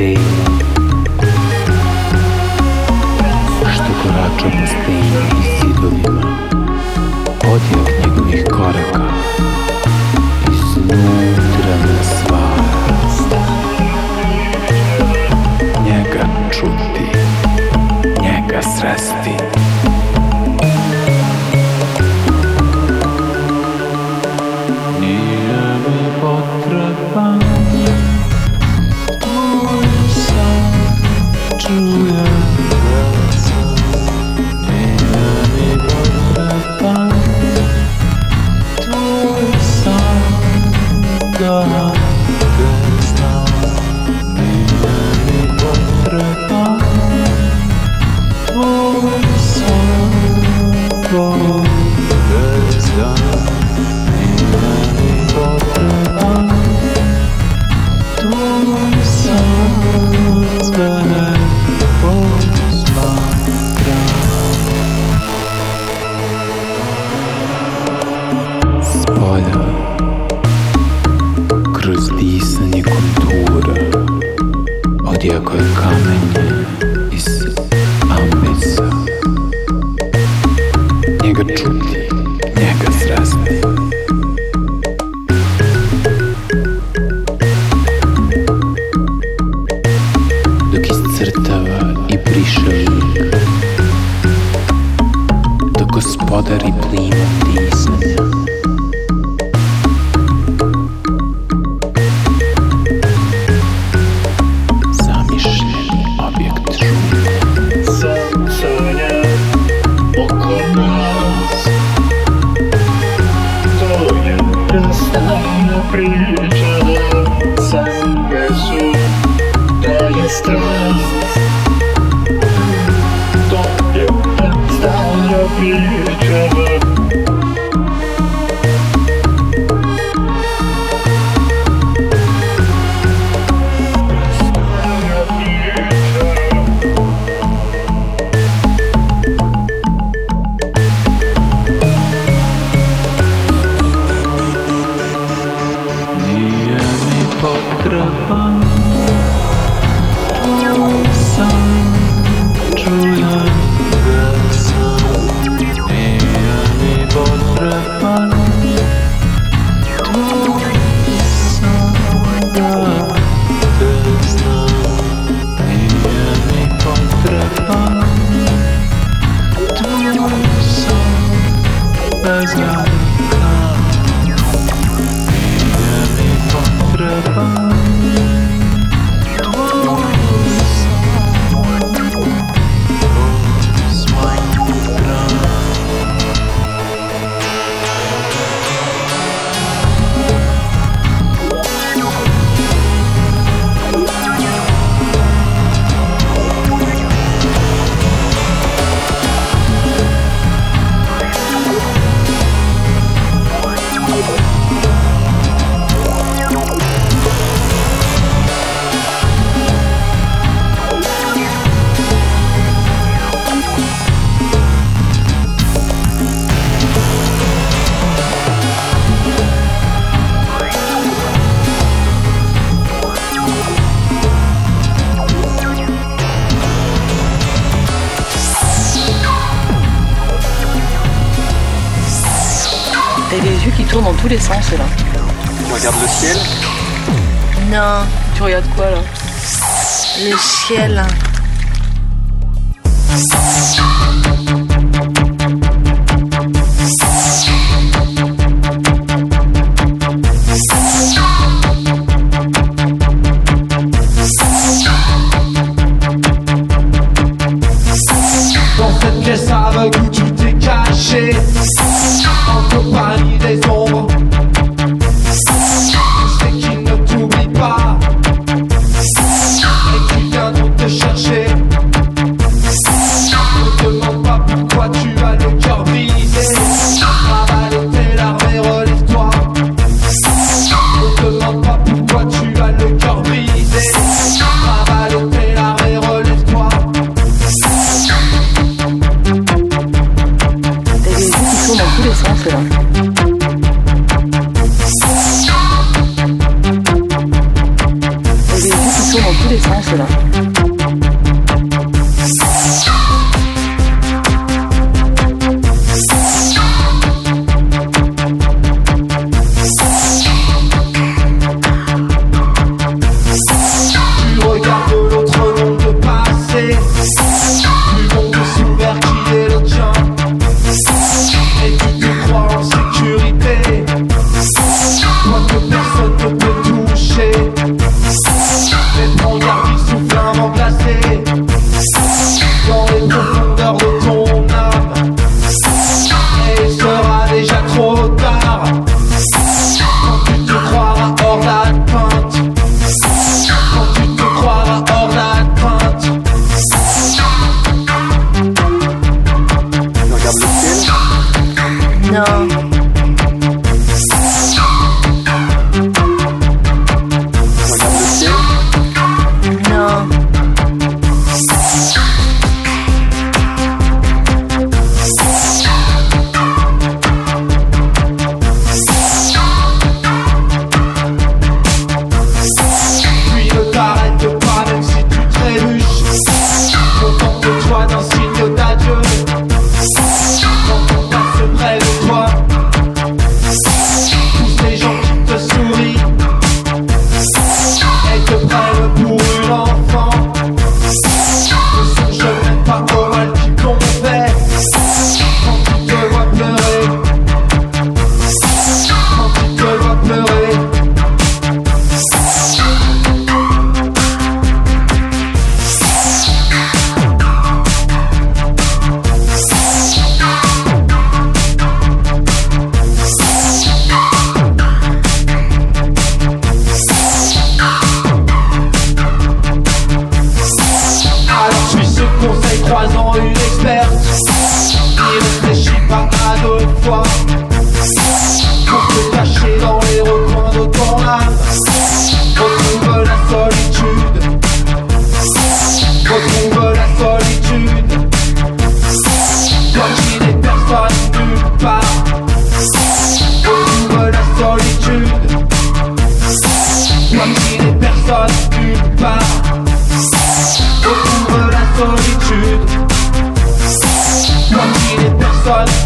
stanovnik soigner les personnes d'une part Au de la solitude. Soigner les personnes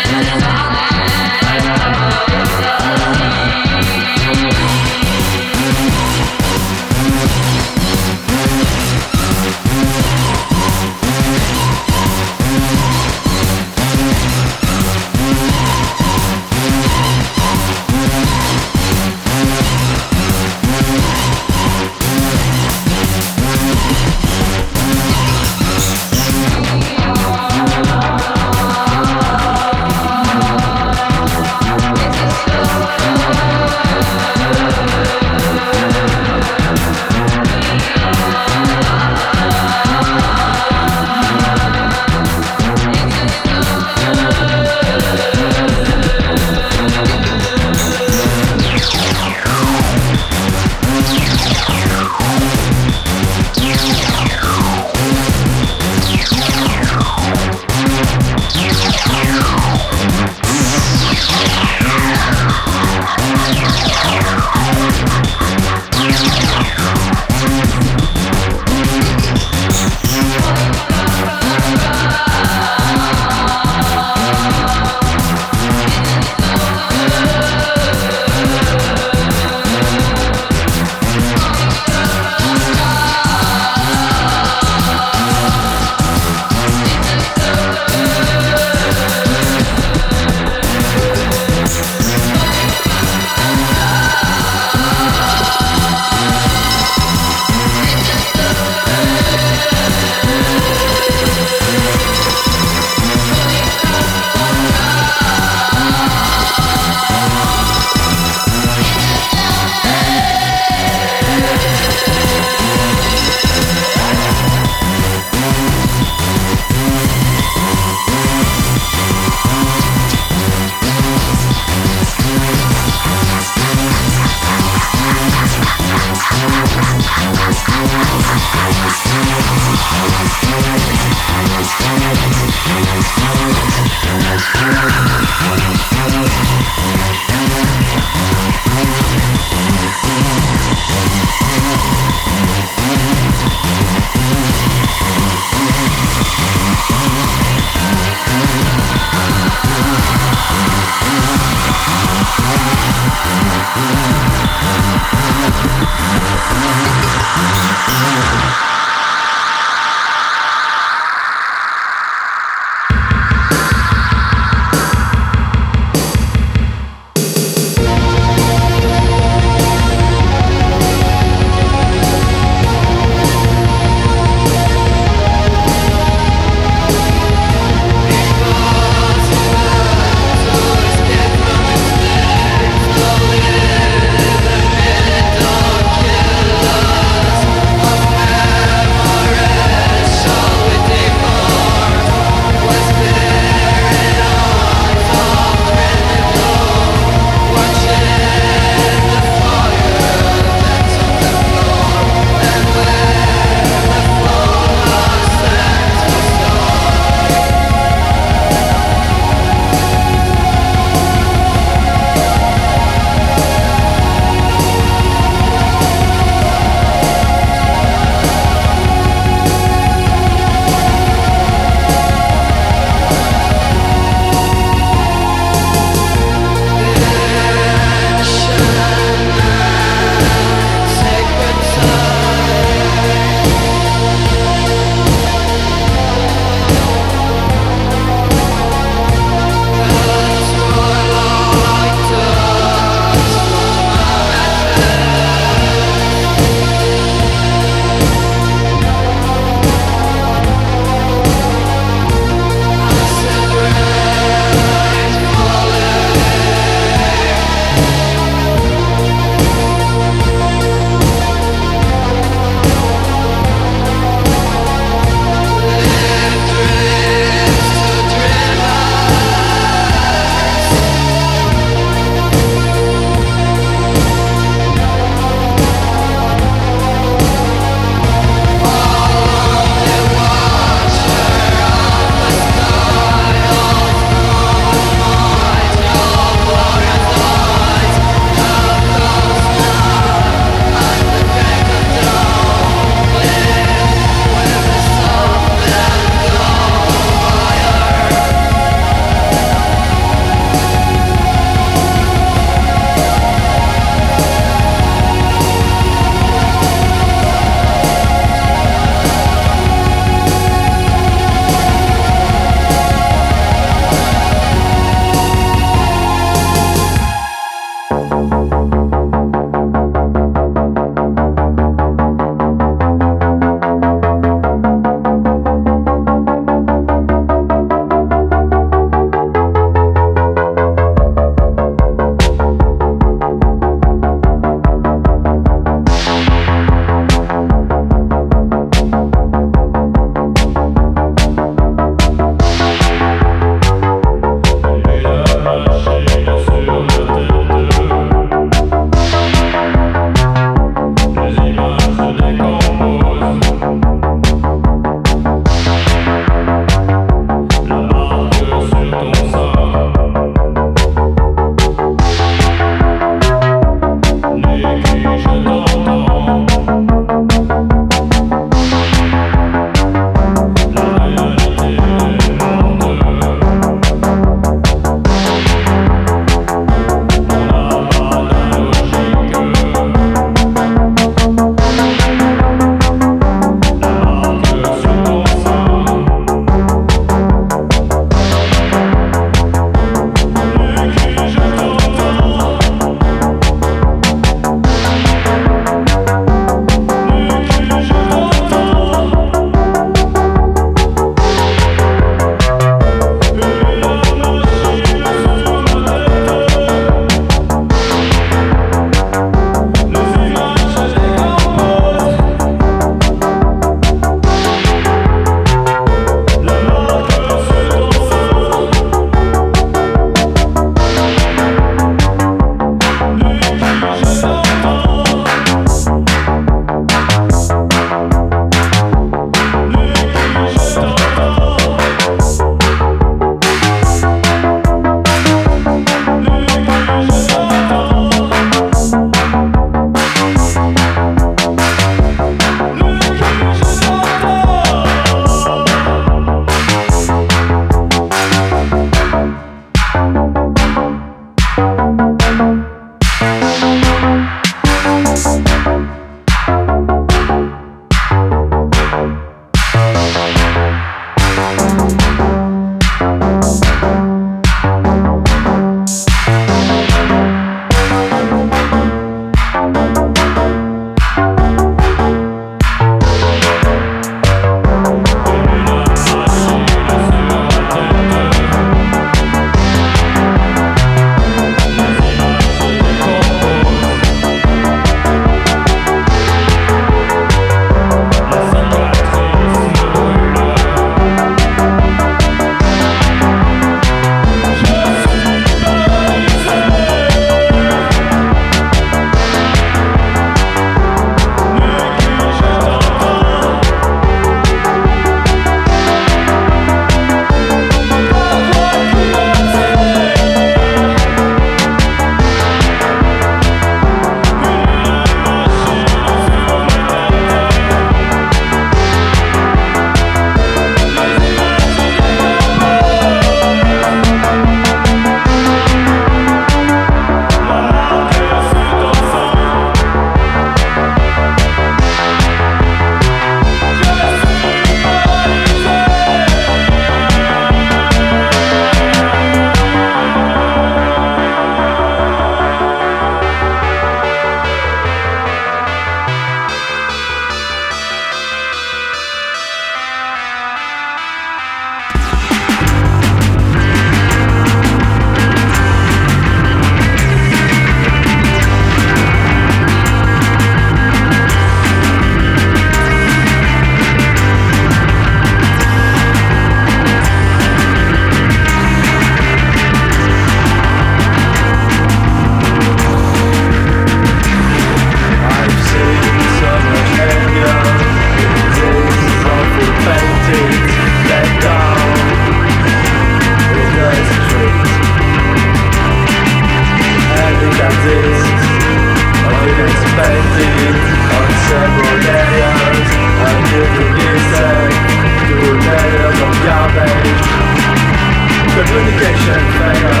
communication failure.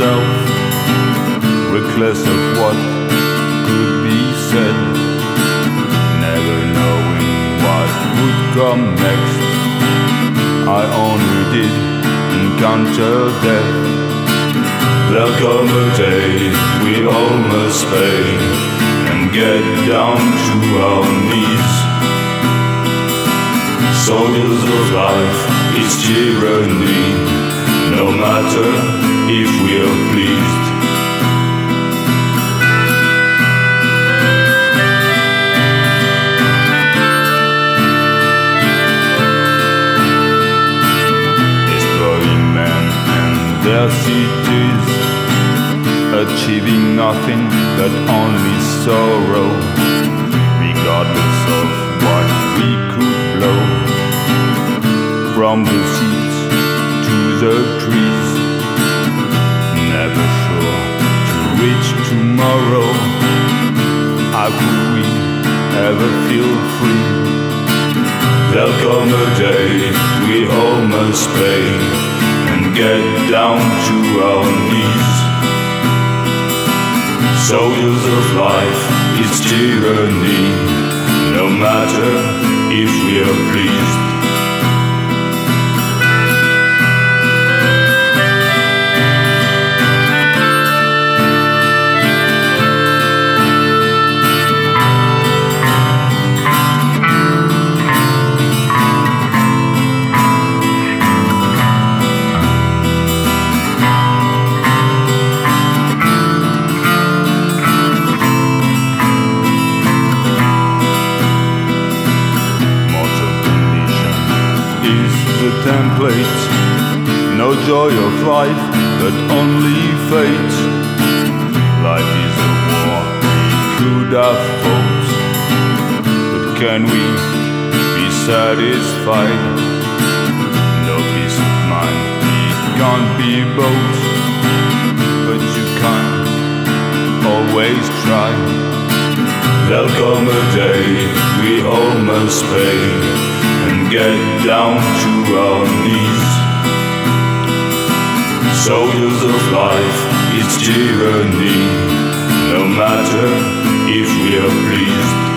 Myself, reckless of what could be said, never knowing what would come next. I only did encounter death. There'll come a day we all must pay and get down to our knees. Soldiers of life, it's tyranny, no matter if we are pleased. Destroying men and their cities achieving nothing but only sorrow, regardless of what we could blow. From the seeds to the trees, reach tomorrow. How could we ever feel free? There'll come a day we all must pay and get down to our knees. Soldiers of life, it's tyranny, no matter if we are pleased. No peace of mind, it can't be both. But you can always try. There'll come a day we all must pay and get down to our knees. Soldiers of life, it's tyranny, no matter if we are